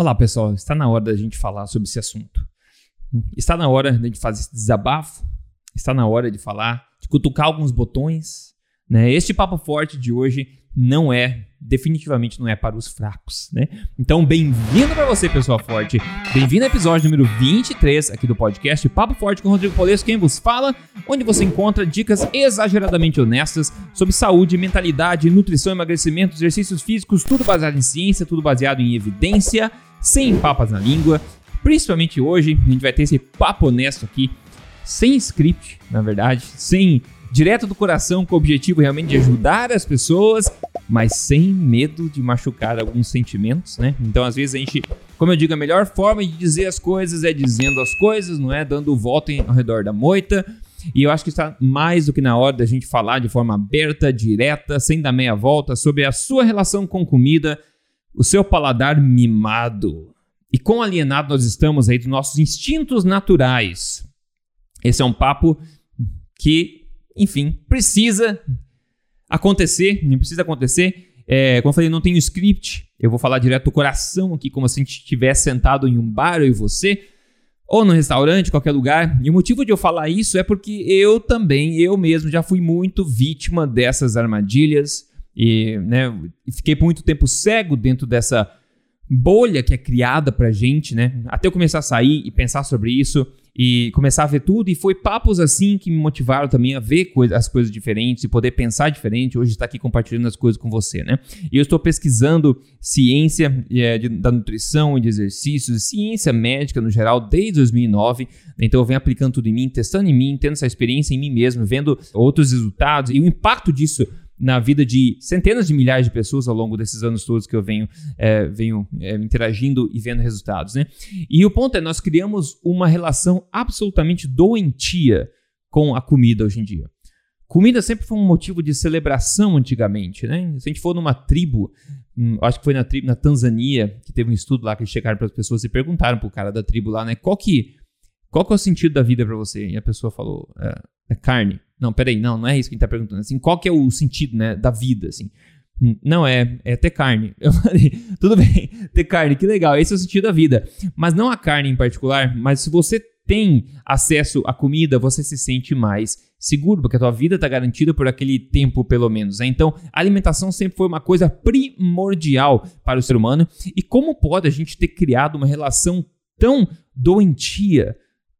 Olá, pessoal. Está na hora da gente falar sobre esse assunto. Está na hora gente fazer esse desabafo. Está na hora de falar, de cutucar alguns botões. Né? Este papo forte de hoje não é, definitivamente não é para os fracos, né? Então, bem-vindo para você, pessoa forte. Bem-vindo ao episódio número 23 aqui do podcast Papo Forte com Rodrigo Polesso, quem vos fala, onde você encontra dicas exageradamente honestas sobre saúde, mentalidade, nutrição, emagrecimento, exercícios físicos, tudo baseado em ciência, tudo baseado em evidência sem papas na língua. Principalmente hoje, a gente vai ter esse papo honesto aqui, sem script, na verdade, sem direto do coração, com o objetivo realmente de ajudar as pessoas, mas sem medo de machucar alguns sentimentos, né? Então, às vezes a gente, como eu digo, a melhor forma de dizer as coisas é dizendo as coisas, não é dando volta ao redor da moita. E eu acho que está mais do que na hora da gente falar de forma aberta, direta, sem dar meia volta, sobre a sua relação com comida o seu paladar mimado. E quão alienado nós estamos aí dos nossos instintos naturais. Esse é um papo que, enfim, precisa acontecer, não precisa acontecer. É, como eu falei, não tenho script, eu vou falar direto do coração aqui, como se a gente estivesse sentado em um bar, eu e você, ou no restaurante, qualquer lugar. E o motivo de eu falar isso é porque eu também, eu mesmo, já fui muito vítima dessas armadilhas e né, fiquei por muito tempo cego dentro dessa bolha que é criada pra gente, né? Até eu começar a sair e pensar sobre isso e começar a ver tudo. E foi papos assim que me motivaram também a ver coisa, as coisas diferentes e poder pensar diferente. Hoje estar aqui compartilhando as coisas com você, né? E eu estou pesquisando ciência é, de, da nutrição e de exercícios, ciência médica no geral, desde 2009. Então eu venho aplicando tudo em mim, testando em mim, tendo essa experiência em mim mesmo, vendo outros resultados e o impacto disso na vida de centenas de milhares de pessoas ao longo desses anos todos que eu venho, é, venho é, interagindo e vendo resultados. Né? E o ponto é, nós criamos uma relação absolutamente doentia com a comida hoje em dia. Comida sempre foi um motivo de celebração antigamente, né? Se a gente for numa tribo, hum, acho que foi na tribo na Tanzânia, que teve um estudo lá que chegaram para as pessoas e perguntaram pro cara da tribo lá, né? Qual que, qual que é o sentido da vida para você? E a pessoa falou, é, é carne. Não, peraí, não, não é isso que a gente tá perguntando. Assim, qual que é o sentido, né, da vida, assim? Hum, não, é, é ter carne. Eu falei, tudo bem, ter carne, que legal, esse é o sentido da vida. Mas não a carne em particular, mas se você tem acesso à comida, você se sente mais seguro, porque a tua vida está garantida por aquele tempo, pelo menos. Né? Então, a alimentação sempre foi uma coisa primordial para o ser humano. E como pode a gente ter criado uma relação tão doentia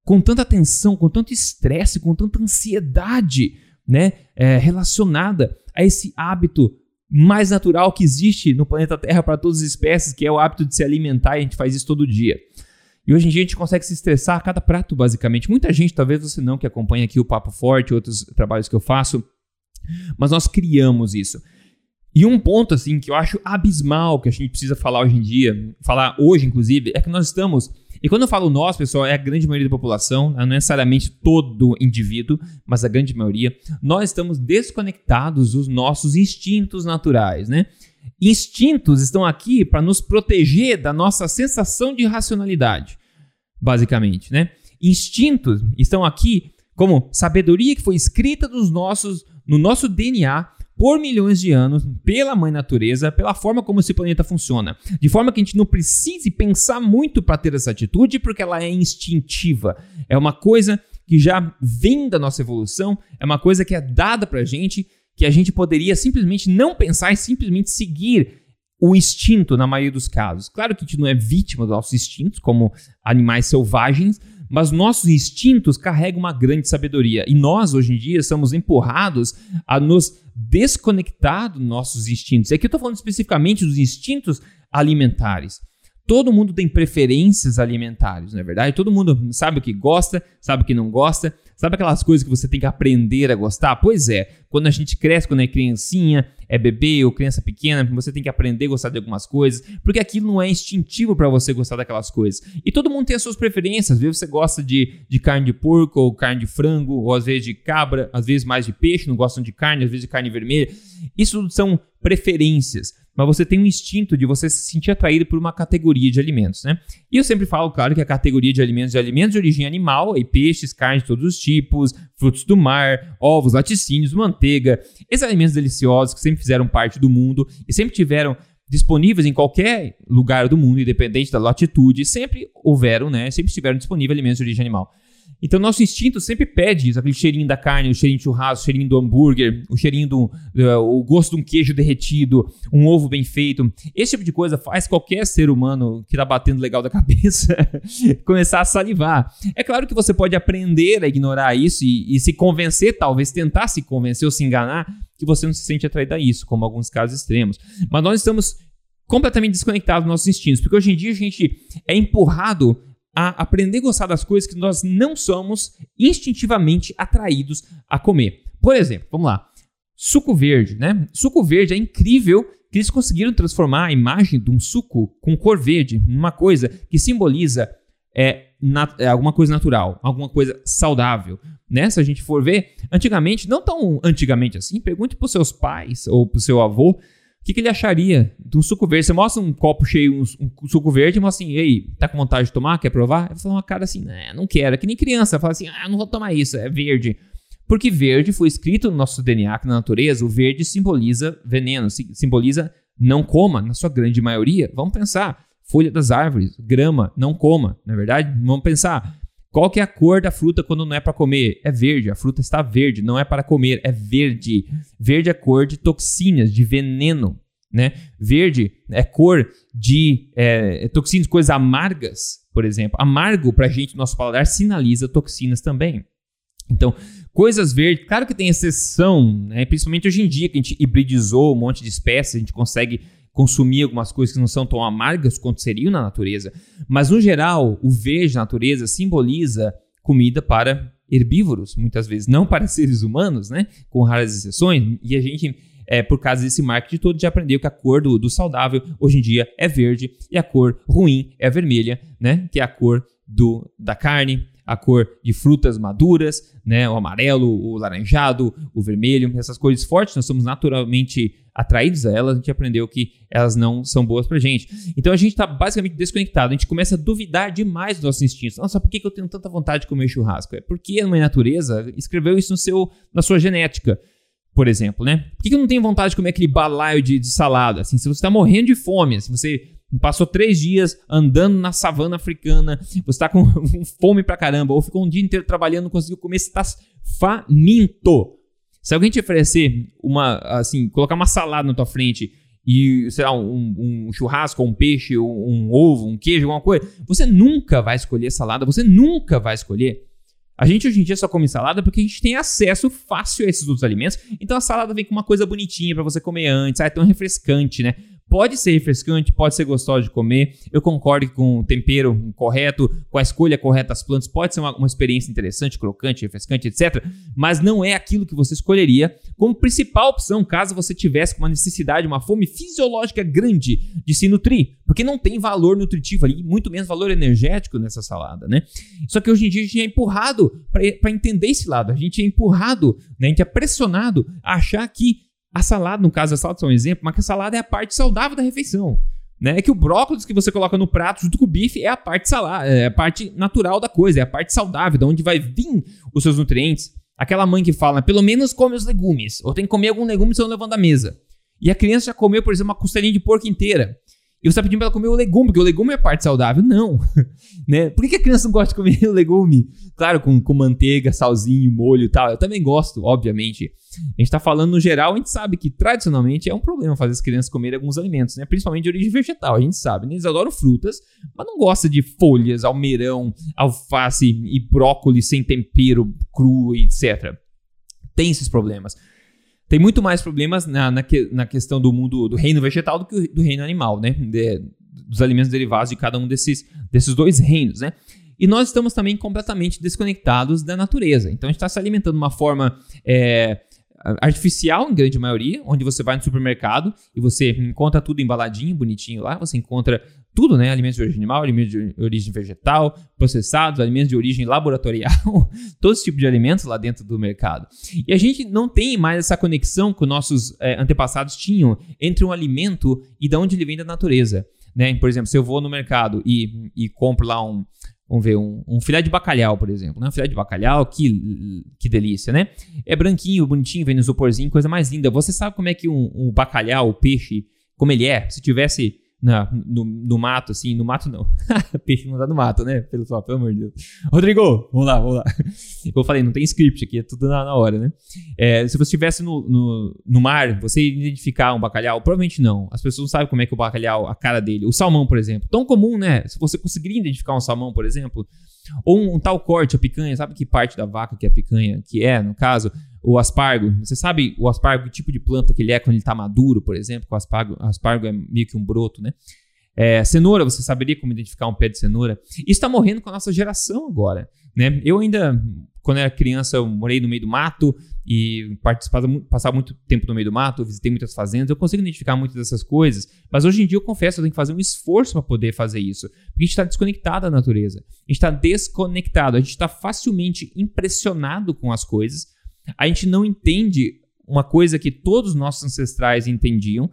com tanta tensão, com tanto estresse, com tanta ansiedade, né, é, relacionada a esse hábito mais natural que existe no planeta Terra para todas as espécies, que é o hábito de se alimentar, e a gente faz isso todo dia. E hoje em dia a gente consegue se estressar a cada prato, basicamente. Muita gente, talvez você não, que acompanha aqui o Papo Forte, outros trabalhos que eu faço, mas nós criamos isso. E um ponto, assim, que eu acho abismal que a gente precisa falar hoje em dia, falar hoje, inclusive, é que nós estamos e quando eu falo nós, pessoal, é a grande maioria da população, não é necessariamente todo indivíduo, mas a grande maioria, nós estamos desconectados dos nossos instintos naturais, né? Instintos estão aqui para nos proteger da nossa sensação de racionalidade, basicamente, né? Instintos estão aqui como sabedoria que foi escrita nos nossos, no nosso DNA por milhões de anos pela mãe natureza, pela forma como esse planeta funciona. De forma que a gente não precise pensar muito para ter essa atitude, porque ela é instintiva. É uma coisa que já vem da nossa evolução, é uma coisa que é dada para a gente, que a gente poderia simplesmente não pensar e simplesmente seguir o instinto na maioria dos casos. Claro que a gente não é vítima dos nossos instintos, como animais selvagens, mas nossos instintos carregam uma grande sabedoria. E nós, hoje em dia, somos empurrados a nos desconectar dos nossos instintos. E aqui eu estou falando especificamente dos instintos alimentares. Todo mundo tem preferências alimentares, não é verdade? Todo mundo sabe o que gosta, sabe o que não gosta, sabe aquelas coisas que você tem que aprender a gostar? Pois é, quando a gente cresce, quando é criancinha, é bebê ou criança pequena, você tem que aprender a gostar de algumas coisas, porque aquilo não é instintivo para você gostar daquelas coisas. E todo mundo tem as suas preferências, às vezes você gosta de, de carne de porco ou carne de frango, ou às vezes de cabra, às vezes mais de peixe, não gostam de carne, às vezes de carne vermelha. Isso são preferências mas você tem um instinto de você se sentir atraído por uma categoria de alimentos, né? E eu sempre falo, claro, que a categoria de alimentos é alimentos de origem animal, aí peixes, carnes de todos os tipos, frutos do mar, ovos, laticínios, manteiga, esses alimentos deliciosos que sempre fizeram parte do mundo e sempre tiveram disponíveis em qualquer lugar do mundo, independente da latitude, sempre houveram, né? Sempre estiveram disponíveis alimentos de origem animal. Então, nosso instinto sempre pede aquele cheirinho da carne, o cheirinho de churrasco, o cheirinho do hambúrguer, o cheirinho do. Uh, o gosto de um queijo derretido, um ovo bem feito. Esse tipo de coisa faz qualquer ser humano que tá batendo legal da cabeça começar a salivar. É claro que você pode aprender a ignorar isso e, e se convencer, talvez tentar se convencer ou se enganar, que você não se sente atraído a isso, como alguns casos extremos. Mas nós estamos completamente desconectados dos nossos instintos, porque hoje em dia a gente é empurrado a aprender a gostar das coisas que nós não somos instintivamente atraídos a comer. Por exemplo, vamos lá. Suco verde, né? Suco verde é incrível que eles conseguiram transformar a imagem de um suco com cor verde numa coisa que simboliza é, é, alguma coisa natural, alguma coisa saudável. Né? Se a gente for ver, antigamente, não tão antigamente assim, pergunte para os seus pais ou para o seu avô o que, que, ele acharia de um suco verde? Você mostra um copo cheio, um, um suco verde, e mostra assim, ei, tá com vontade de tomar? Quer provar? Ele fala uma cara assim, né, não quero. É que nem criança, fala assim, ah, não vou tomar isso, é verde. Porque verde foi escrito no nosso DNA, que na natureza, o verde simboliza veneno, simboliza não coma, na sua grande maioria. Vamos pensar, folha das árvores, grama, não coma, não é verdade? Vamos pensar, qual que é a cor da fruta quando não é para comer? É verde. A fruta está verde, não é para comer, é verde. Verde é cor de toxinas, de veneno, né? Verde é cor de é, toxinas, coisas amargas, por exemplo. Amargo para a gente, nosso paladar, sinaliza toxinas também. Então, coisas verdes, claro que tem exceção, né? principalmente hoje em dia que a gente hibridizou um monte de espécies, a gente consegue consumir algumas coisas que não são tão amargas quanto seriam na natureza. Mas, no geral, o verde na natureza simboliza comida para herbívoros, muitas vezes, não para seres humanos, né? Com raras exceções. E a gente, é, por causa desse marketing todo, já aprendeu que a cor do, do saudável hoje em dia é verde e a cor ruim é vermelha, né? Que é a cor do, da carne, a cor de frutas maduras, né? O amarelo, o laranjado, o vermelho, essas cores fortes, nós somos naturalmente atraídos a elas, a gente aprendeu que elas não são boas pra gente. Então a gente tá basicamente desconectado, a gente começa a duvidar demais dos nossos instintos. Nossa, por que, eu tenho tanta vontade de comer churrasco? É porque a mãe natureza escreveu isso no seu, na sua genética. Por exemplo, né? Por que, eu não tenho vontade de comer aquele balaio de, de salada? Assim, se você está morrendo de fome, se você passou três dias andando na savana africana, você está com fome pra caramba, ou ficou um dia inteiro trabalhando, não conseguiu comer, você está faminto. Se alguém te oferecer uma, assim, colocar uma salada na tua frente e, sei lá, um, um churrasco, um peixe, um, um ovo, um queijo, alguma coisa, você nunca vai escolher salada, você nunca vai escolher. A gente hoje em dia só come salada porque a gente tem acesso fácil a esses outros alimentos. Então a salada vem com uma coisa bonitinha para você comer antes, ah, é tão refrescante, né? Pode ser refrescante, pode ser gostoso de comer. Eu concordo com o tempero correto, com a escolha correta das plantas, pode ser uma, uma, experiência interessante, crocante, refrescante, etc. Mas não é aquilo que você escolheria como principal opção caso você tivesse uma necessidade, uma fome fisiológica grande de se nutrir. Porque não tem valor nutritivo ali, muito menos valor energético nessa salada, né? Só que hoje em dia a gente é empurrado para entender esse lado. A gente é empurrado, né? a gente é pressionado a achar que a salada, no caso, a salada é um exemplo, mas que a salada é a parte saudável da refeição. Né? É que o brócolis que você coloca no prato junto com o bife é a parte salada, é a parte natural da coisa, é a parte saudável, de onde vai vir os seus nutrientes. Aquela mãe que fala, pelo menos come os legumes, ou tem que comer algum legume se não levando da mesa. E a criança já comeu, por exemplo, uma costelinha de porco inteira. E você está pedindo para ela comer o legume, porque o legume é parte saudável. Não. né? Por que a criança não gosta de comer o legume? Claro, com, com manteiga, salzinho, molho e tal. Eu também gosto, obviamente. A gente está falando no geral, a gente sabe que tradicionalmente é um problema fazer as crianças comerem alguns alimentos, né? principalmente de origem vegetal. A gente sabe, né? eles adoram frutas, mas não gostam de folhas, almeirão, alface e brócolis sem tempero, cru, etc. Tem esses problemas tem muito mais problemas na, na, que, na, questão do mundo do reino vegetal do que do reino animal, né? De, dos alimentos derivados de cada um desses, desses dois reinos, né? E nós estamos também completamente desconectados da natureza. Então a gente está se alimentando de uma forma é, artificial, em grande maioria, onde você vai no supermercado e você encontra tudo embaladinho, bonitinho lá, você encontra tudo, né? Alimentos de origem animal, alimentos de origem vegetal, processados, alimentos de origem laboratorial, todo esse tipo de alimentos lá dentro do mercado. E a gente não tem mais essa conexão que os nossos é, antepassados tinham entre um alimento e de onde ele vem da natureza. Né? Por exemplo, se eu vou no mercado e, e compro lá um, Vamos ver, um, um, filé de bacalhau, por exemplo. Né? Um filé de bacalhau, que, que delícia, né? É branquinho, bonitinho, vem no isoporzinho, coisa mais linda. Você sabe como é que um, um bacalhau, o peixe, como ele é, se tivesse na, no, no, mato, assim, no mato não. Peixe não tá no mato, né? Pelo, só, pelo amor de Deus. Rodrigo, vamos lá, vamos lá. Eu falei, não tem script aqui, é tudo na, na hora, né? É, se você estivesse no, no, no, mar, você ia identificar um bacalhau? Provavelmente não. As pessoas não sabem como é que o bacalhau, a cara dele. O salmão, por exemplo. Tão comum, né? Se você conseguiria identificar um salmão, por exemplo, ou um, um tal corte, a picanha, sabe que parte da vaca que é a picanha, que é, no caso, o aspargo. Você sabe o aspargo, que tipo de planta que ele é quando ele está maduro, por exemplo? O aspargo, aspargo é meio que um broto, né? É, cenoura, você saberia como identificar um pé de cenoura? Isso está morrendo com a nossa geração agora. Né? Eu ainda, quando era criança, eu morei no meio do mato e participava, passava muito tempo no meio do mato, visitei muitas fazendas, eu consigo identificar muitas dessas coisas, mas hoje em dia eu confesso eu tenho que fazer um esforço para poder fazer isso, porque a gente está desconectado da natureza, a gente está desconectado, a gente está facilmente impressionado com as coisas, a gente não entende uma coisa que todos os nossos ancestrais entendiam,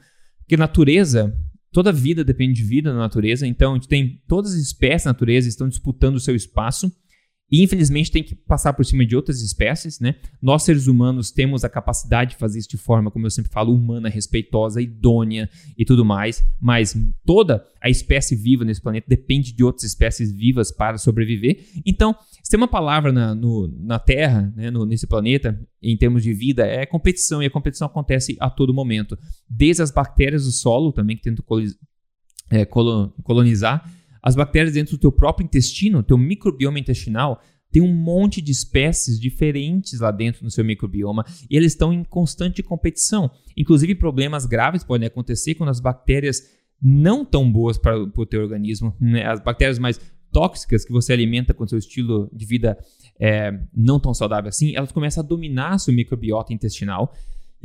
que natureza, toda vida depende de vida na natureza, então a gente tem todas as espécies da natureza estão disputando o seu espaço, e infelizmente tem que passar por cima de outras espécies, né? Nós seres humanos temos a capacidade de fazer isso de forma, como eu sempre falo, humana, respeitosa, idônea e tudo mais, mas toda a espécie viva nesse planeta depende de outras espécies vivas para sobreviver. Então, se tem uma palavra na, no, na Terra, né, no, nesse planeta, em termos de vida, é competição, e a competição acontece a todo momento. Desde as bactérias do solo também, que tentam é, colonizar, as bactérias dentro do teu próprio intestino, teu microbioma intestinal, tem um monte de espécies diferentes lá dentro no seu microbioma e eles estão em constante competição. Inclusive, problemas graves podem acontecer quando as bactérias não tão boas para o teu organismo, né? as bactérias mais tóxicas que você alimenta com seu estilo de vida é, não tão saudável assim, elas começam a dominar seu microbiota intestinal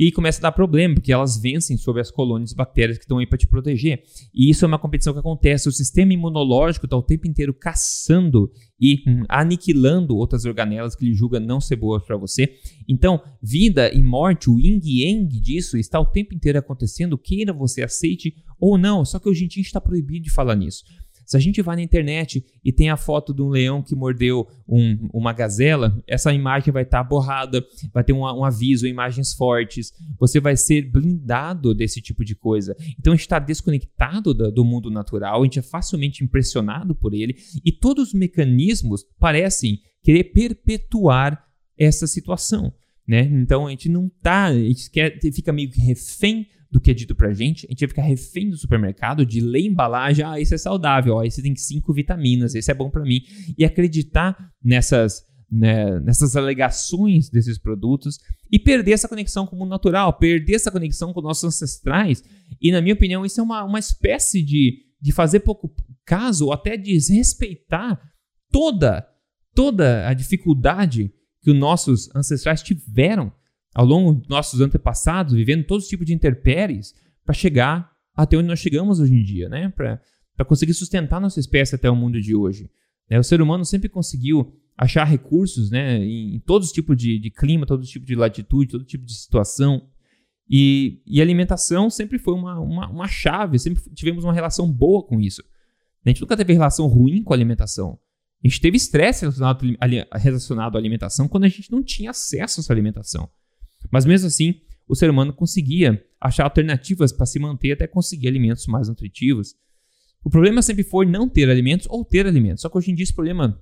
e começa a dar problema, porque elas vencem sobre as colônias de bactérias que estão aí para te proteger. E isso é uma competição que acontece. O sistema imunológico está o tempo inteiro caçando e hum, aniquilando outras organelas que ele julga não ser boas para você. Então, vida e morte, o yin yang disso está o tempo inteiro acontecendo, queira você aceite ou não. Só que hoje em dia está proibido de falar nisso. Se a gente vai na internet e tem a foto de um leão que mordeu um, uma gazela, essa imagem vai estar tá borrada, vai ter um, um, aviso, imagens fortes, você vai ser blindado desse tipo de coisa. Então a gente está desconectado do, do mundo natural, a gente é facilmente impressionado por ele e todos os mecanismos parecem querer perpetuar essa situação. Né? Então a gente não tá, a gente quer, fica meio que refém do que é dito pra gente, a gente vai ficar refém do supermercado, de ler embalagem, ah, isso é saudável, ó, esse tem cinco vitaminas, esse é bom para mim, e acreditar nessas, né, nessas alegações desses produtos e perder essa conexão com o mundo natural, perder essa conexão com nossos ancestrais, e na minha opinião isso é uma, uma espécie de, de fazer pouco caso, ou até desrespeitar toda, toda a dificuldade que os nossos ancestrais tiveram ao longo dos nossos antepassados, vivendo todos os tipos de intempéries, para chegar até onde nós chegamos hoje em dia, né? Para conseguir sustentar nossa espécie até o mundo de hoje. Né? O ser humano sempre conseguiu achar recursos né? em, em todos os tipos de, de clima, todos os tipos de latitude, todo tipo de situação. E, e alimentação sempre foi uma, uma, uma chave, sempre tivemos uma relação boa com isso. A gente nunca teve relação ruim com a alimentação. A gente teve estresse relacionado, relacionado à alimentação quando a gente não tinha acesso a essa alimentação. Mas mesmo assim, o ser humano conseguia achar alternativas para se manter até conseguir alimentos mais nutritivos. O problema sempre foi não ter alimentos ou ter alimentos. Só que hoje em dia esse problema,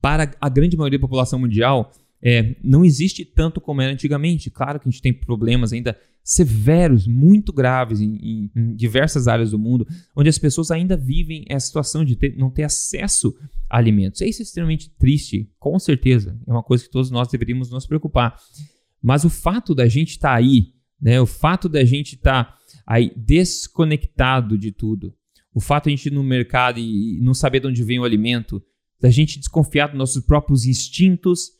para a grande maioria da população mundial, é, não existe tanto como era antigamente. Claro que a gente tem problemas ainda severos, muito graves em, em, em, diversas áreas do mundo, onde as pessoas ainda vivem essa situação de ter, não ter acesso a alimentos. Isso é extremamente triste, com certeza. É uma coisa que todos nós deveríamos nos preocupar. Mas o fato da gente estar tá aí, né, o fato da gente estar tá aí desconectado de tudo, o fato de a gente ir no mercado e não saber de onde vem o alimento, da gente desconfiar dos nossos próprios instintos,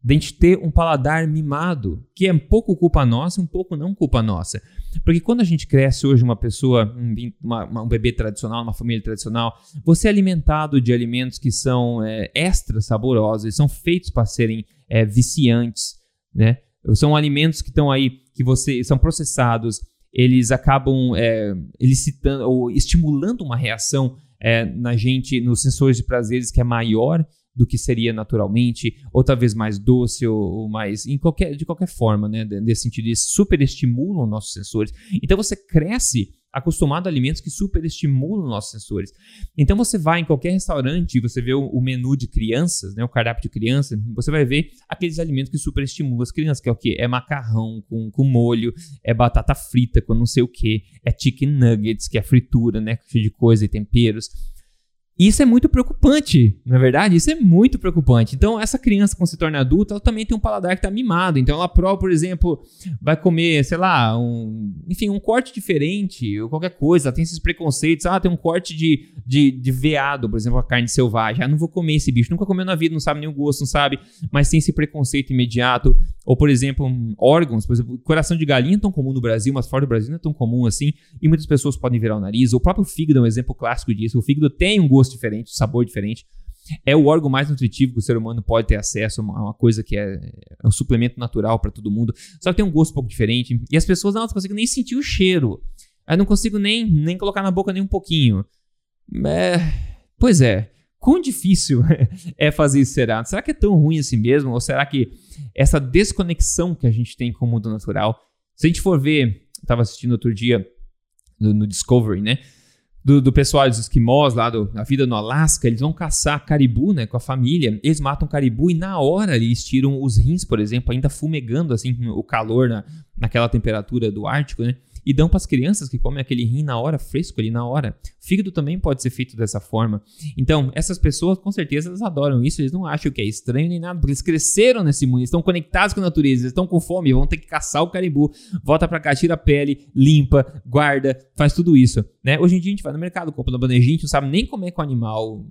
da gente ter um paladar mimado, que é um pouco culpa nossa um pouco não culpa nossa. Porque quando a gente cresce hoje uma pessoa, uma, uma, um bebê tradicional, uma família tradicional, você é alimentado de alimentos que são é, extra saborosos, são feitos para serem é, viciantes, né? São alimentos que estão aí, que você são processados, eles acabam é, elicitando ou estimulando uma reação é, na gente, nos sensores de prazeres que é maior do que seria naturalmente, ou talvez mais doce, ou, ou mais. Em qualquer, de qualquer forma, né? Nesse sentido, eles superestimulam nossos sensores. Então você cresce acostumado a alimentos que superestimulam nossos sensores. Então você vai em qualquer restaurante e você vê o, menu de crianças, né, o cardápio de criança, você vai ver aqueles alimentos que superestimulam as crianças, que é o quê? É macarrão com, com molho, é batata frita com não sei o que, é chicken nuggets, que é fritura, né, cheio de coisa e temperos. Isso é muito preocupante, na é verdade, isso é muito preocupante. Então, essa criança, quando se torna adulta, ela também tem um paladar que está mimado. Então, ela prova, por exemplo, vai comer, sei lá, um, enfim, um corte diferente ou qualquer coisa. Ela tem esses preconceitos. Ah, tem um corte de, de, de veado, por exemplo, a carne selvagem. Ah, não vou comer esse bicho. Nunca comeu na vida, não sabe nem o gosto, não sabe, mas tem esse preconceito imediato. Ou, por exemplo, órgãos, por exemplo, coração de galinha é tão comum no Brasil, mas fora do Brasil não é tão comum assim. E muitas pessoas podem virar o nariz. O próprio fígado é um exemplo clássico disso. O fígado tem um gosto diferente, um sabor diferente. É o órgão mais nutritivo que o ser humano pode ter acesso, uma, uma coisa que é, é um suplemento natural para todo mundo. Só que tem um gosto um pouco diferente. E as pessoas não conseguem nem sentir o cheiro. Eu não consigo nem, nem colocar na boca nem um pouquinho. É, pois é. Quão difícil é fazer isso, será? Será que é tão ruim assim mesmo? Ou será que essa desconexão que a gente tem com o mundo natural, se a gente for ver, eu estava assistindo outro dia no, no Discovery, né? Do, do, pessoal dos esquimós lá do, da vida no Alasca, eles vão caçar caribu, né, com a família. Eles matam caribu e na hora eles tiram os rins, por exemplo, ainda fumegando assim o calor na, naquela temperatura do Ártico, né? E dão para as crianças que comem aquele rim na hora, fresco ali na hora. Fígado também pode ser feito dessa forma. Então, essas pessoas, com certeza, elas adoram isso, eles não acham que é estranho nem nada, porque eles cresceram nesse mundo, estão conectados com a natureza, eles estão com fome, vão ter que caçar o caribu, volta para cá, tira a pele, limpa, guarda, faz tudo isso. Né? Hoje em dia a gente vai no mercado, compra na bandejinha, a gente não sabe nem como é que o animal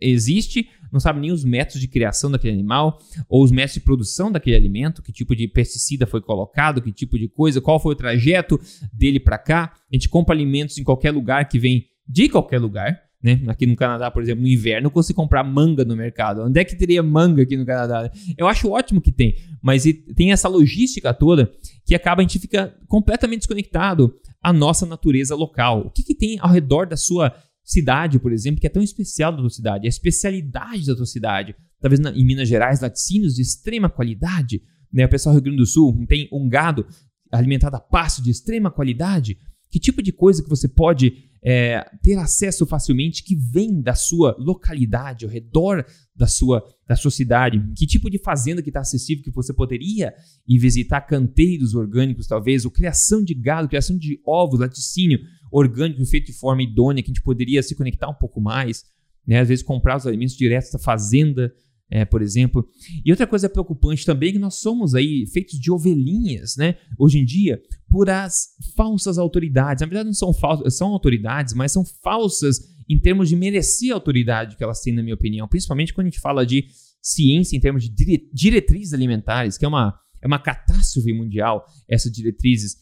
existe, não sabe nem os métodos de criação daquele animal, ou os métodos de produção daquele alimento, que tipo de pesticida foi colocado, que tipo de coisa, qual foi o trajeto dele para cá. A gente compra alimentos em qualquer lugar que vem de qualquer lugar. Né? Aqui no Canadá, por exemplo, no inverno, consigo comprar manga no mercado. Onde é que teria manga aqui no Canadá? Eu acho ótimo que tem, mas tem essa logística toda que acaba a gente fica completamente desconectado à nossa natureza local. O que, que tem ao redor da sua cidade, por exemplo, que é tão especial da tua cidade, a especialidade da tua cidade. Talvez na, em Minas Gerais, laticínios de extrema qualidade. Né? O pessoal do Rio Grande do Sul tem um gado alimentado a pasto de extrema qualidade. Que tipo de coisa que você pode é, ter acesso facilmente que vem da sua localidade, ao redor da sua, da sua cidade? Que tipo de fazenda que está acessível que você poderia ir visitar canteiros orgânicos, talvez, ou criação de gado, criação de ovos, laticínio orgânico feito de forma idônea, que a gente poderia se conectar um pouco mais, né? às vezes comprar os alimentos diretos da fazenda, é, por exemplo. E outra coisa preocupante também é que nós somos aí feitos de ovelhinhas, né? Hoje em dia, por as falsas autoridades. Na verdade, não são falsas, são autoridades, mas são falsas em termos de merecer a autoridade que elas têm, na minha opinião. Principalmente quando a gente fala de ciência em termos de diretrizes alimentares, que é uma, é uma catástrofe mundial, essas diretrizes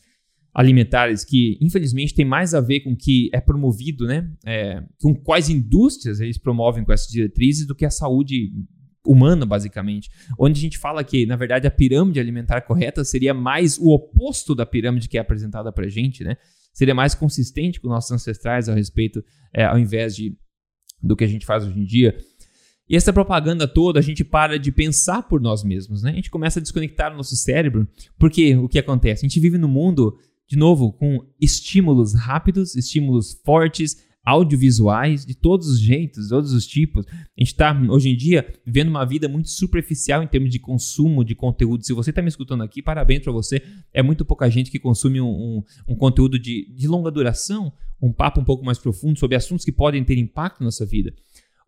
alimentares que, infelizmente, tem mais a ver com o que é promovido, né? É, com quais indústrias eles promovem com essas diretrizes do que a saúde humana, basicamente. Onde a gente fala que, na verdade, a pirâmide alimentar correta seria mais o oposto da pirâmide que é apresentada para gente, né? Seria mais consistente com nossos ancestrais a respeito, é, ao invés de do que a gente faz hoje em dia. E essa propaganda toda, a gente para de pensar por nós mesmos, né? A gente começa a desconectar o nosso cérebro, porque o que acontece? A gente vive no mundo de novo, com estímulos rápidos, estímulos fortes, audiovisuais, de todos os jeitos, de todos os tipos. A gente está, hoje em dia, vivendo uma vida muito superficial em termos de consumo de conteúdo. Se você está me escutando aqui, parabéns para você. É muito pouca gente que consome um, um, um, conteúdo de, de longa duração, um papo um pouco mais profundo sobre assuntos que podem ter impacto na nossa vida.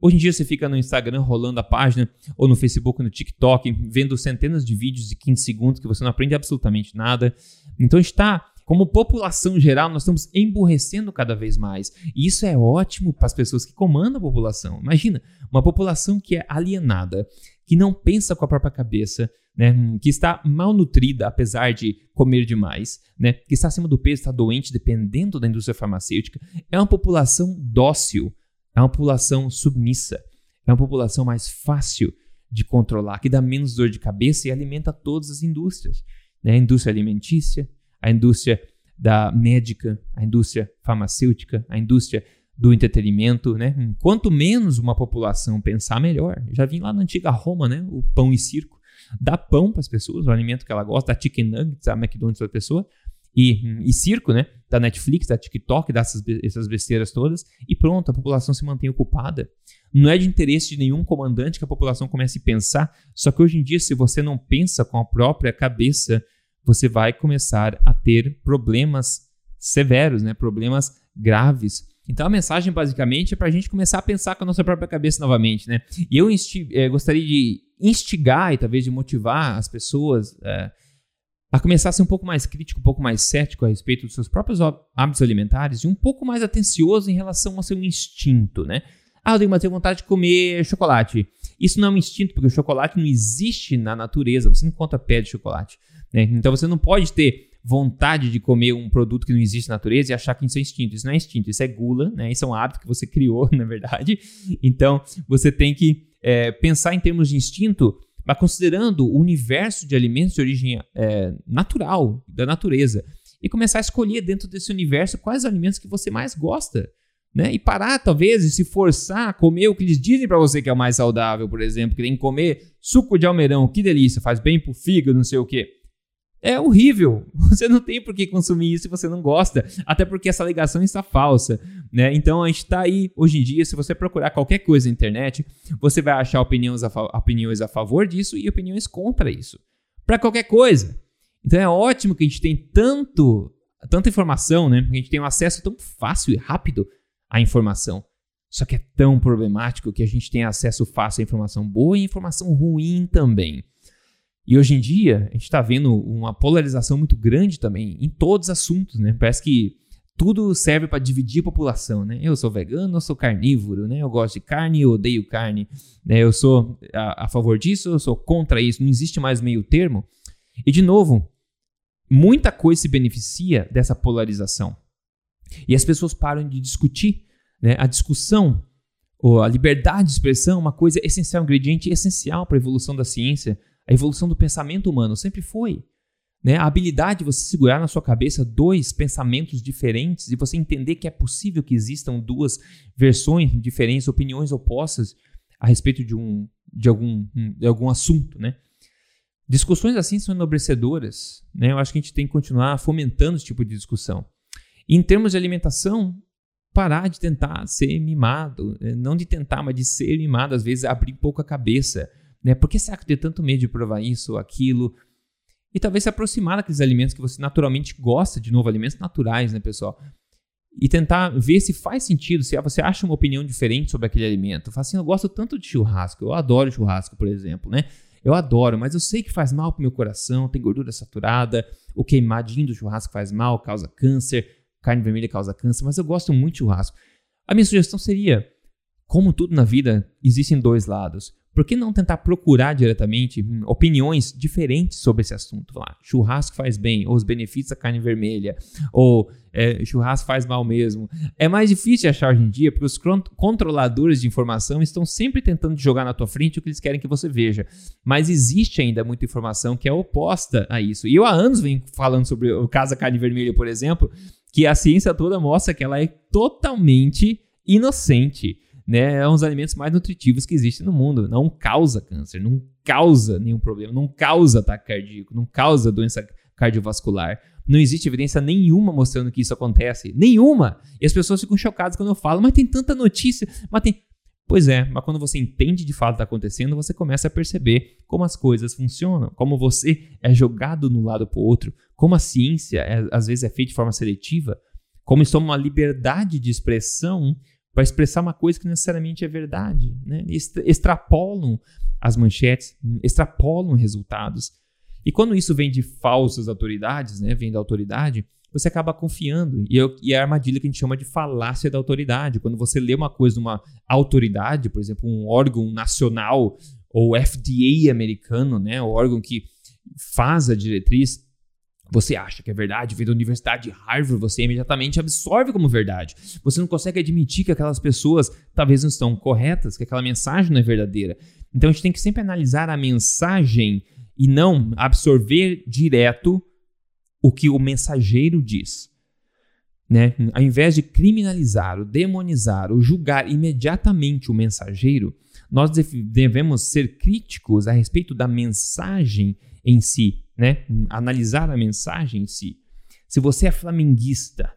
Hoje em dia você fica no Instagram rolando a página, ou no Facebook, no TikTok, vendo centenas de vídeos de 15 segundos que você não aprende absolutamente nada. Então está como população geral, nós estamos emburrecendo cada vez mais. E isso é ótimo para as pessoas que comandam a população. Imagina, uma população que é alienada, que não pensa com a própria cabeça, né, que está malnutrida, apesar de comer demais, né, que está acima do peso, está doente, dependendo da indústria farmacêutica. É uma população dócil, é uma população submissa, é uma população mais fácil de controlar, que dá menos dor de cabeça e alimenta todas as indústrias. Né? Indústria alimentícia, a indústria da médica, a indústria farmacêutica, a indústria do entretenimento, né? Quanto menos uma população pensar, melhor. Já vim lá na antiga Roma, né? O pão e circo. Dá pão para as pessoas, o alimento que ela gosta, dá chicken nuggets, a McDonald's para a pessoa, e, e circo, né? Da Netflix, da TikTok, dessas essas besteiras todas, e pronto, a população se mantém ocupada. Não é de interesse de nenhum comandante que a população comece a pensar, só que hoje em dia, se você não pensa com a própria cabeça, você vai começar a ter problemas severos, né? problemas graves. Então a mensagem basicamente é para a gente começar a pensar com a nossa própria cabeça novamente. Né? E eu é, gostaria de instigar e talvez de motivar as pessoas é, a começar a ser um pouco mais crítico, um pouco mais cético a respeito dos seus próprios hábitos alimentares e um pouco mais atencioso em relação ao seu instinto. Né? Ah, eu tenho vontade de comer chocolate. Isso não é um instinto, porque o chocolate não existe na natureza. Você não encontra pé de chocolate. Né? Então você não pode ter vontade de comer um produto que não existe na natureza e achar que isso é instinto. Isso não é instinto, isso é gula, né? Isso é um hábito que você criou, na verdade. Então você tem que é, pensar em termos de instinto, mas considerando o universo de alimentos de origem é, natural, da natureza, e começar a escolher dentro desse universo quais alimentos que você mais gosta. Né? E parar, talvez, e se forçar a comer o que eles dizem para você que é o mais saudável, por exemplo, que tem que comer suco de almeirão, que delícia, faz bem pro fígado, não sei o quê. É horrível. Você não tem por que consumir isso se você não gosta. Até porque essa alegação está falsa. Né? Então a gente está aí, hoje em dia, se você procurar qualquer coisa na internet, você vai achar opiniões a, opiniões a favor disso e opiniões contra isso. Para qualquer coisa. Então é ótimo que a gente tem tanto, tanta informação, né? A gente tem um acesso tão fácil e rápido à informação. Só que é tão problemático que a gente tem acesso fácil à informação boa e informação ruim também. E hoje em dia, a gente está vendo uma polarização muito grande também em todos os assuntos, né? Parece que tudo serve para dividir a população, né? Eu sou vegano, eu sou carnívoro, né? Eu gosto de carne, eu odeio carne, né? Eu sou a, a favor disso, eu sou contra isso. Não existe mais meio termo. E de novo, muita coisa se beneficia dessa polarização. E as pessoas param de discutir, né? A discussão, ou a liberdade de expressão, é uma coisa essencial, um ingrediente essencial para a evolução da ciência. A evolução do pensamento humano sempre foi. Né? A habilidade de você segurar na sua cabeça dois pensamentos diferentes e você entender que é possível que existam duas versões diferentes, opiniões opostas a respeito de, um, de, algum, de algum assunto. Né? Discussões assim são enobrecedoras. Né? Eu acho que a gente tem que continuar fomentando esse tipo de discussão. Em termos de alimentação, parar de tentar ser mimado. Né? Não de tentar, mas de ser mimado. Às vezes abrir um pouco a cabeça né? Por que será que tem tanto medo de provar isso ou aquilo? E talvez se aproximar daqueles alimentos que você naturalmente gosta, de novo, alimentos naturais, né, pessoal? E tentar ver se faz sentido, se você acha uma opinião diferente sobre aquele alimento. Fala assim, eu gosto tanto de churrasco, eu adoro churrasco, por exemplo, né? Eu adoro, mas eu sei que faz mal pro meu coração, tem gordura saturada, o queimadinho do churrasco faz mal, causa câncer, carne vermelha causa câncer, mas eu gosto muito de churrasco. A minha sugestão seria, como tudo na vida, existem dois lados. Por que não tentar procurar diretamente hum, opiniões diferentes sobre esse assunto? Falar, churrasco faz bem, ou os benefícios da carne vermelha, ou é, churrasco faz mal mesmo. É mais difícil achar hoje em dia, porque os controladores de informação estão sempre tentando jogar na tua frente o que eles querem que você veja. Mas existe ainda muita informação que é oposta a isso. E eu há anos venho falando sobre o caso da carne vermelha, por exemplo, que a ciência toda mostra que ela é totalmente inocente né, é um dos alimentos mais nutritivos que existem no mundo. Não causa câncer, não causa nenhum problema, não causa ataque cardíaco, não causa doença cardiovascular. Não existe evidência nenhuma mostrando que isso acontece. Nenhuma! E as pessoas ficam chocadas quando eu falo, mas tem tanta notícia, mas tem. Pois é, mas quando você entende de fato o que está acontecendo, você começa a perceber como as coisas funcionam, como você é jogado no lado para o outro, como a ciência é, às vezes é feita de forma seletiva, como estamos uma liberdade de expressão para expressar uma coisa que necessariamente é verdade. Né? Extrapolam as manchetes, extrapolam resultados. E quando isso vem de falsas autoridades, né, vem da autoridade, você acaba confiando. E, é, e é a armadilha que a gente chama de falácia da autoridade. Quando você lê uma coisa de uma autoridade, por exemplo, um órgão nacional ou FDA americano, né, o órgão que faz a diretriz, você acha que é verdade, vem da Universidade de Harvard, você imediatamente absorve como verdade. Você não consegue admitir que aquelas pessoas talvez não estão corretas, que aquela mensagem não é verdadeira. Então a gente tem que sempre analisar a mensagem e não absorver direto o que o mensageiro diz. Né? Ao invés de criminalizar, ou demonizar, ou julgar imediatamente o mensageiro, nós devemos ser críticos a respeito da mensagem em si, né? Analisar a mensagem em si. Se você é flamenguista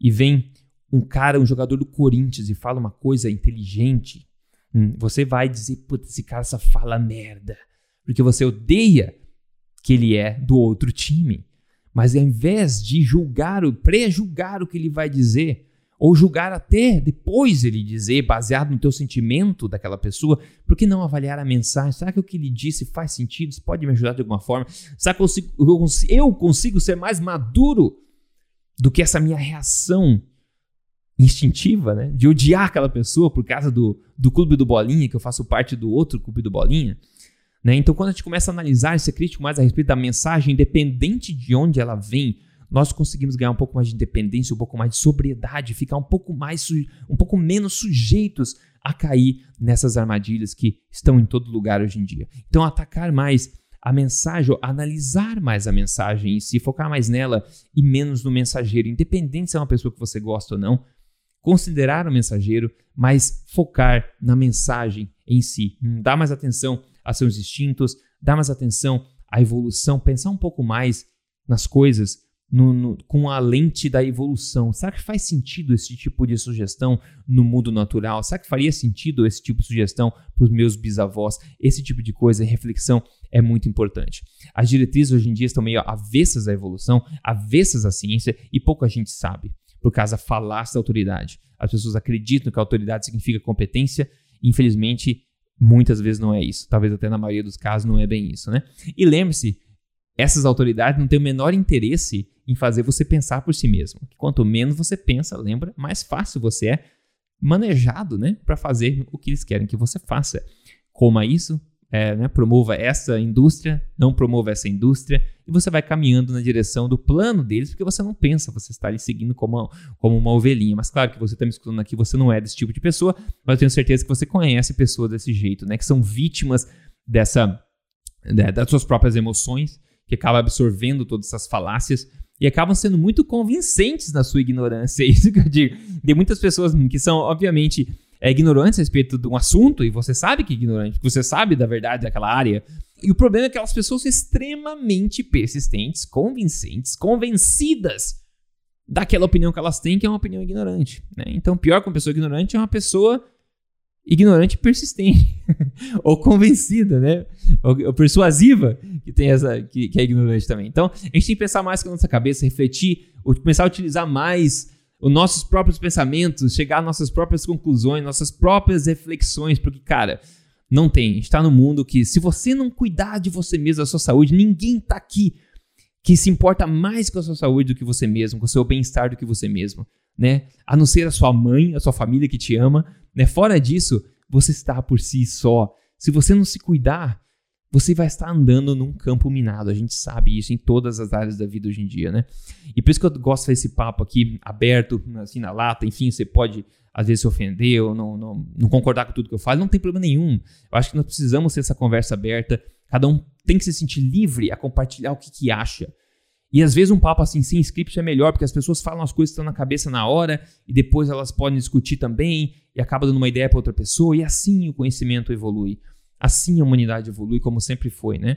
e vem um cara, um jogador do Corinthians e fala uma coisa inteligente, hum, você vai dizer, putz, esse cara só fala merda. Porque você odeia que ele é do outro time. Mas ao invés de julgar, pré-julgar o que ele vai dizer, ou julgar até depois ele dizer, baseado no teu sentimento daquela pessoa, por que não avaliar a mensagem? Será que o que ele disse faz sentido? Isso pode me ajudar de alguma forma? Será que eu consigo, eu consigo ser mais maduro do que essa minha reação instintiva, né? De odiar aquela pessoa por causa do, do clube do Bolinha, que eu faço parte do outro clube do Bolinha? Né? Então, quando a gente começa a analisar e ser crítico mais a respeito da mensagem, independente de onde ela vem, nós conseguimos ganhar um pouco mais de independência, um pouco mais de sobriedade, ficar um pouco mais um pouco menos sujeitos a cair nessas armadilhas que estão em todo lugar hoje em dia. Então, atacar mais a mensagem, analisar mais a mensagem em si, focar mais nela e menos no mensageiro, independente se é uma pessoa que você gosta ou não, considerar o mensageiro, mas focar na mensagem em si, dar mais atenção a seus instintos, dar mais atenção à evolução, pensar um pouco mais nas coisas no, no, com a lente da evolução. Será que faz sentido esse tipo de sugestão no mundo natural? Será que faria sentido esse tipo de sugestão para os meus bisavós? Esse tipo de coisa, reflexão é muito importante. As diretrizes hoje em dia estão meio avessas à evolução, avessas à ciência e pouco a gente sabe, por causa da falácia da autoridade. As pessoas acreditam que a autoridade significa competência, e infelizmente muitas vezes não é isso. Talvez até na maioria dos casos não é bem isso, né? E lembre-se, essas autoridades não têm o menor interesse em fazer você pensar por si mesmo. Quanto menos você pensa, lembra, mais fácil você é manejado, né, para fazer o que eles querem que você faça. Coma isso, é, né, promova essa indústria, não promova essa indústria, e você vai caminhando na direção do plano deles, porque você não pensa, você está ali seguindo como, como uma ovelhinha. Mas claro que você está me escutando aqui, você não é desse tipo de pessoa, mas eu tenho certeza que você conhece pessoas desse jeito, né, que são vítimas dessa, né, das suas próprias emoções, que acaba absorvendo todas essas falácias e acabam sendo muito convincentes na sua ignorância. É isso que eu digo. Tem muitas pessoas que são, obviamente, é, ignorantes a respeito de um assunto, e você sabe que é ignorante, você sabe da verdade daquela área. E o problema é que aquelas pessoas são extremamente persistentes, convincentes, convencidas daquela opinião que elas têm, que é uma opinião ignorante. Né? Então, pior que uma pessoa ignorante é uma pessoa ignorante persistente ou convencida, né? Ou, ou, persuasiva que tem essa que, que, é ignorante também. Então, a gente tem que pensar mais com a nossa cabeça, refletir, começar a utilizar mais os nossos próprios pensamentos, chegar às nossas próprias conclusões, nossas próprias reflexões, porque cara, não tem. Está no mundo que se você não cuidar de você mesmo, da sua saúde, ninguém está aqui que se importa mais com a sua saúde do que você mesmo, com o seu bem-estar do que você mesmo, né? A não ser a sua mãe, a sua família que te ama, né? Fora disso, você está por si só. Se você não se cuidar, você vai estar andando num campo minado. A gente sabe isso em todas as áreas da vida hoje em dia, né? E por isso que eu gosto de fazer esse papo aqui aberto, assim, na lata. Enfim, você pode às vezes se ofender ou não, não, não concordar com tudo que eu falo. Não tem problema nenhum. Eu acho que nós precisamos ter essa conversa aberta. Cada um tem que se sentir livre a compartilhar o que, que acha. E às vezes um papo assim sem script é melhor, porque as pessoas falam as coisas que estão na cabeça na hora e depois elas podem discutir também e acaba dando uma ideia para outra pessoa e assim o conhecimento evolui. Assim a humanidade evolui como sempre foi, né?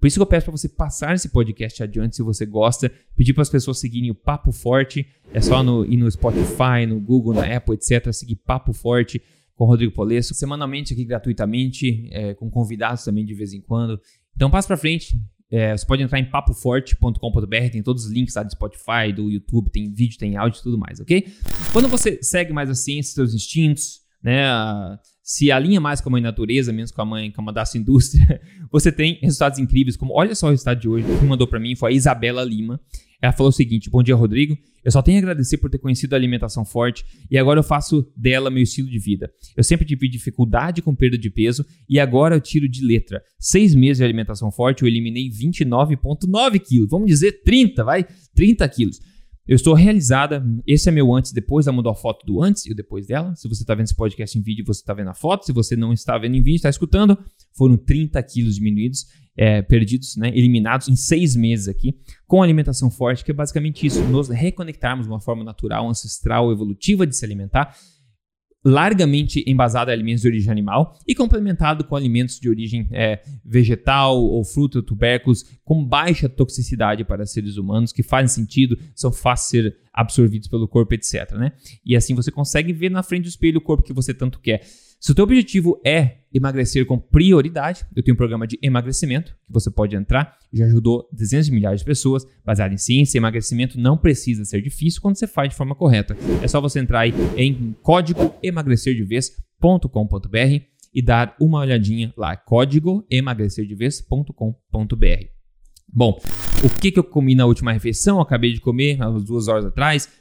Por isso que eu peço para você passar esse podcast adiante se você gosta, pedir para as pessoas seguirem o Papo Forte, é só no, ir no Spotify, no Google, na Apple, etc, seguir Papo Forte com o Rodrigo Polesso, semanalmente aqui gratuitamente, é, com convidados também de vez em quando. Então passa para frente, é, você pode entrar em papoforte.com.br, tem todos os links lá do Spotify, do YouTube, tem vídeo, tem áudio e tudo mais, ok? Quando você segue mais a ciência, seus instintos, né, se alinha mais com a mãe natureza, menos com a mãe, com a da indústria, você tem resultados incríveis, como olha só o resultado de hoje, que mandou para mim foi a Isabela Lima. Ela falou o seguinte: Bom dia, Rodrigo. Eu só tenho a agradecer por ter conhecido a alimentação forte e agora eu faço dela meu estilo de vida. Eu sempre tive dificuldade com perda de peso e agora eu tiro de letra. Seis meses de alimentação forte, eu eliminei 29,9 quilos. Vamos dizer 30, vai? 30 quilos. Eu estou realizada. Esse é meu antes e depois. Ela mandou a foto do antes e o depois dela. Se você está vendo esse podcast em vídeo, você está vendo a foto. Se você não está vendo em vídeo, está escutando. Foram 30 quilos diminuídos, é, perdidos, né, eliminados em seis meses aqui, com alimentação forte, que é basicamente isso: nos reconectarmos de uma forma natural, ancestral, evolutiva de se alimentar largamente embasado em alimentos de origem animal e complementado com alimentos de origem é, vegetal ou fruta, tubérculos, com baixa toxicidade para seres humanos, que fazem sentido, são fáceis de ser absorvidos pelo corpo, etc. Né? E assim você consegue ver na frente do espelho o corpo que você tanto quer. Se o teu objetivo é emagrecer com prioridade, eu tenho um programa de emagrecimento que você pode entrar, já ajudou dezenas de milhares de pessoas, baseado em ciência. Emagrecimento não precisa ser difícil quando você faz de forma correta. É só você entrar aí em código emagrecerdevez.com.br e dar uma olhadinha lá, código emagrecerdevez.com.br. Bom, o que, que eu comi na última refeição? Eu acabei de comer há duas horas atrás.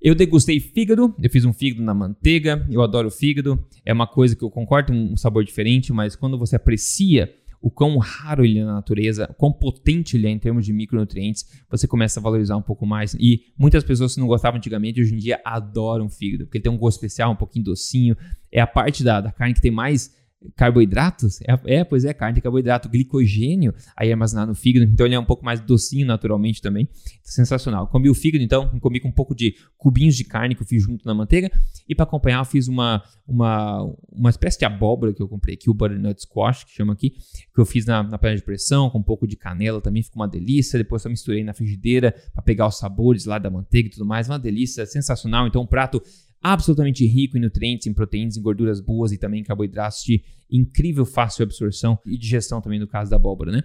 Eu degustei fígado, eu fiz um fígado na manteiga, eu adoro fígado, é uma coisa que eu concordo, um sabor diferente, mas quando você aprecia o quão raro ele é na natureza, o quão potente ele é em termos de micronutrientes, você começa a valorizar um pouco mais. E muitas pessoas que não gostavam antigamente, hoje em dia adoram fígado, porque ele tem um gosto especial, um pouquinho docinho, é a parte da, da carne que tem mais carboidratos? É, é, pois é, carne, carboidrato, glicogênio aí armazenado no fígado, então ele é um pouco mais docinho naturalmente também. Sensacional. Comi o fígado, então, comi com um pouco de cubinhos de carne que eu fiz junto na manteiga, e para acompanhar eu fiz uma, uma, uma espécie de abóbora que eu comprei aqui, o butternut squash, que chama aqui, que eu fiz na, na panela de pressão, com um pouco de canela também, ficou uma delícia. Depois eu misturei na frigideira para pegar os sabores lá da manteiga e tudo mais, uma delícia, sensacional. Então, um prato absolutamente rico em nutrientes, em proteínas, em gorduras boas e também em carboidratos de incrível fácil absorção e digestão também no caso da abóbora, né?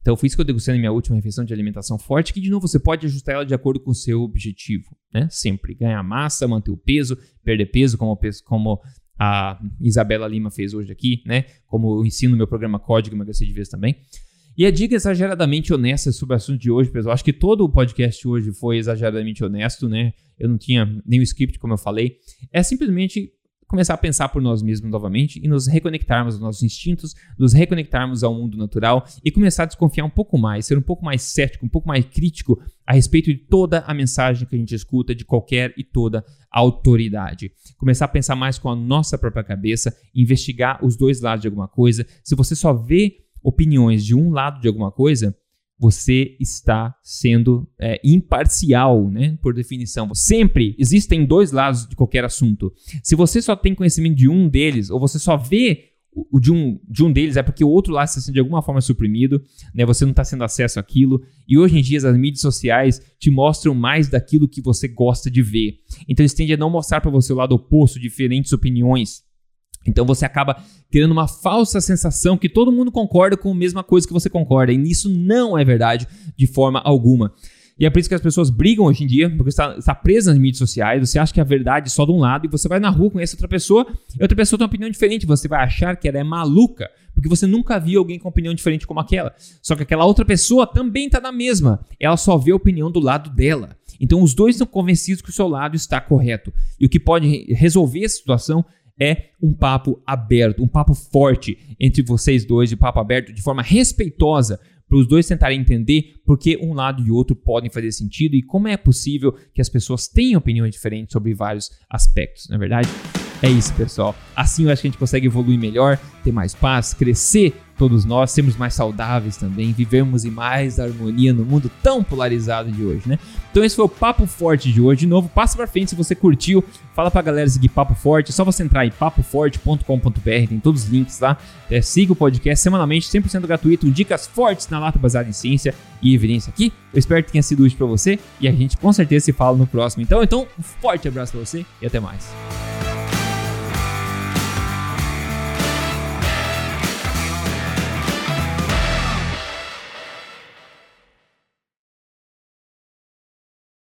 Então foi isso que eu degustei na minha última refeição de alimentação forte, que de novo você pode ajustar ela de acordo com o seu objetivo, né? Sempre ganhar massa, manter o peso, perder peso, como, como a Isabela Lima fez hoje aqui, né? Como eu ensino no meu programa Código Emagrecer de Vez também. E a dica exageradamente honesta sobre o assunto de hoje, pessoal. Acho que todo o podcast hoje foi exageradamente honesto, né? Eu não tinha nenhum script, como eu falei. É simplesmente começar a pensar por nós mesmos novamente e nos reconectarmos aos nossos instintos, nos reconectarmos ao mundo natural e começar a desconfiar um pouco mais, ser um pouco mais cético, um pouco mais crítico a respeito de toda a mensagem que a gente escuta de qualquer e toda autoridade. Começar a pensar mais com a nossa própria cabeça, investigar os dois lados de alguma coisa. Se você só vê opiniões de um lado de alguma coisa, você está sendo é, imparcial, né? Por definição. Sempre existem dois lados de qualquer assunto. Se você só tem conhecimento de um deles, ou você só vê o de um, de um deles, é porque o outro lado está sendo de alguma forma suprimido, né? Você não está tendo acesso àquilo. E hoje em dia as mídias sociais te mostram mais daquilo que você gosta de ver. Então eles tendem a não mostrar para você o lado oposto, diferentes opiniões. Então você acaba criando uma falsa sensação que todo mundo concorda com a mesma coisa que você concorda. E isso não é verdade de forma alguma. E é por isso que as pessoas brigam hoje em dia, porque você está, está presa nas mídias sociais, você acha que a verdade é só de um lado, e você vai na rua, conhece outra pessoa, e outra pessoa tem uma opinião diferente, você vai achar que ela é maluca, porque você nunca viu alguém com opinião diferente como aquela. Só que aquela outra pessoa também está na mesma, ela só vê a opinião do lado dela. Então os dois estão convencidos que o seu lado está correto. E o que pode resolver essa situação é um papo aberto, um papo forte entre vocês dois, de papo aberto, de forma respeitosa, para os dois tentarem entender por que um lado e outro podem fazer sentido e como é possível que as pessoas tenham opiniões diferentes sobre vários aspectos, não é verdade? É isso, pessoal. Assim eu acho que a gente consegue evoluir melhor, ter mais paz, crescer todos nós, sermos mais saudáveis também, vivemos em mais harmonia no mundo tão polarizado de hoje, né? Então esse foi o Papo Forte de hoje. De novo, passa pra frente se você curtiu. Fala pra galera seguir Papo Forte. É só você entrar em papoforte.com.br, tem todos os links lá. É, siga o podcast semanalmente, 100% gratuito, dicas fortes na lata baseada em ciência e evidência aqui. Eu espero que tenha sido útil para você e a gente com certeza se fala no próximo. Então, então um forte abraço para você e até mais.